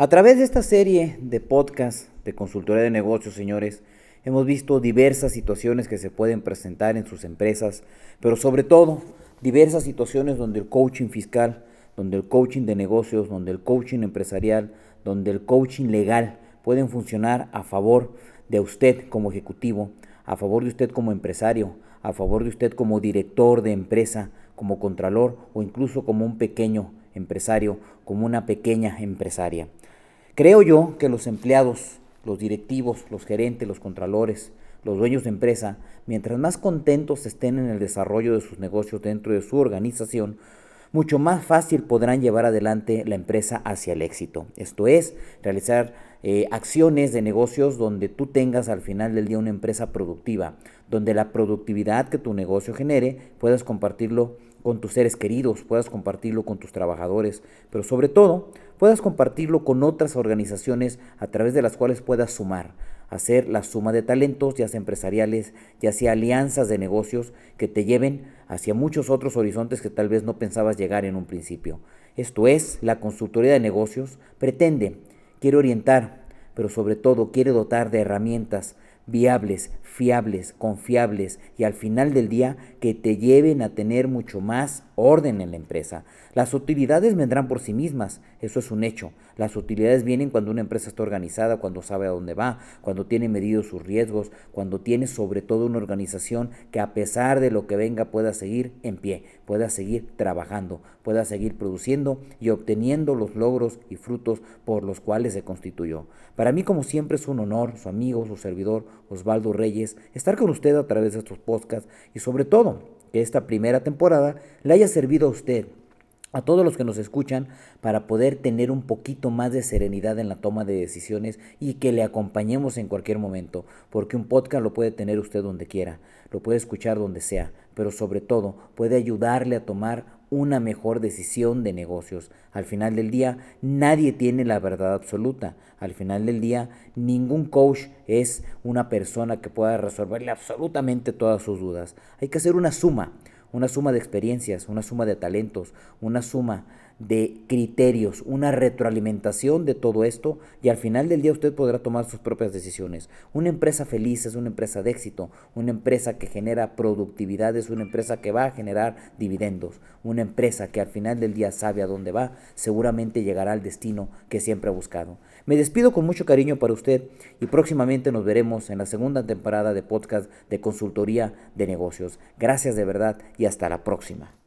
A través de esta serie de podcast de consultoría de negocios, señores, hemos visto diversas situaciones que se pueden presentar en sus empresas, pero sobre todo diversas situaciones donde el coaching fiscal, donde el coaching de negocios, donde el coaching empresarial, donde el coaching legal pueden funcionar a favor de usted como ejecutivo, a favor de usted como empresario, a favor de usted como director de empresa, como contralor o incluso como un pequeño empresario, como una pequeña empresaria. Creo yo que los empleados, los directivos, los gerentes, los contralores, los dueños de empresa, mientras más contentos estén en el desarrollo de sus negocios dentro de su organización, mucho más fácil podrán llevar adelante la empresa hacia el éxito. Esto es, realizar eh, acciones de negocios donde tú tengas al final del día una empresa productiva, donde la productividad que tu negocio genere puedas compartirlo con tus seres queridos, puedas compartirlo con tus trabajadores, pero sobre todo puedas compartirlo con otras organizaciones a través de las cuales puedas sumar, hacer la suma de talentos, ya sea empresariales, ya sea alianzas de negocios que te lleven hacia muchos otros horizontes que tal vez no pensabas llegar en un principio. Esto es, la consultoría de negocios pretende, quiere orientar, pero sobre todo quiere dotar de herramientas viables, fiables, confiables y al final del día que te lleven a tener mucho más orden en la empresa. Las utilidades vendrán por sí mismas, eso es un hecho. Las utilidades vienen cuando una empresa está organizada, cuando sabe a dónde va, cuando tiene medidos sus riesgos, cuando tiene sobre todo una organización que a pesar de lo que venga pueda seguir en pie, pueda seguir trabajando, pueda seguir produciendo y obteniendo los logros y frutos por los cuales se constituyó. Para mí como siempre es un honor, su amigo, su servidor, Osvaldo Reyes, estar con usted a través de estos podcasts y sobre todo que esta primera temporada le haya servido a usted, a todos los que nos escuchan, para poder tener un poquito más de serenidad en la toma de decisiones y que le acompañemos en cualquier momento, porque un podcast lo puede tener usted donde quiera, lo puede escuchar donde sea, pero sobre todo puede ayudarle a tomar una mejor decisión de negocios. Al final del día, nadie tiene la verdad absoluta. Al final del día, ningún coach es una persona que pueda resolverle absolutamente todas sus dudas. Hay que hacer una suma, una suma de experiencias, una suma de talentos, una suma de criterios, una retroalimentación de todo esto y al final del día usted podrá tomar sus propias decisiones. Una empresa feliz es una empresa de éxito, una empresa que genera productividad es una empresa que va a generar dividendos, una empresa que al final del día sabe a dónde va, seguramente llegará al destino que siempre ha buscado. Me despido con mucho cariño para usted y próximamente nos veremos en la segunda temporada de podcast de consultoría de negocios. Gracias de verdad y hasta la próxima.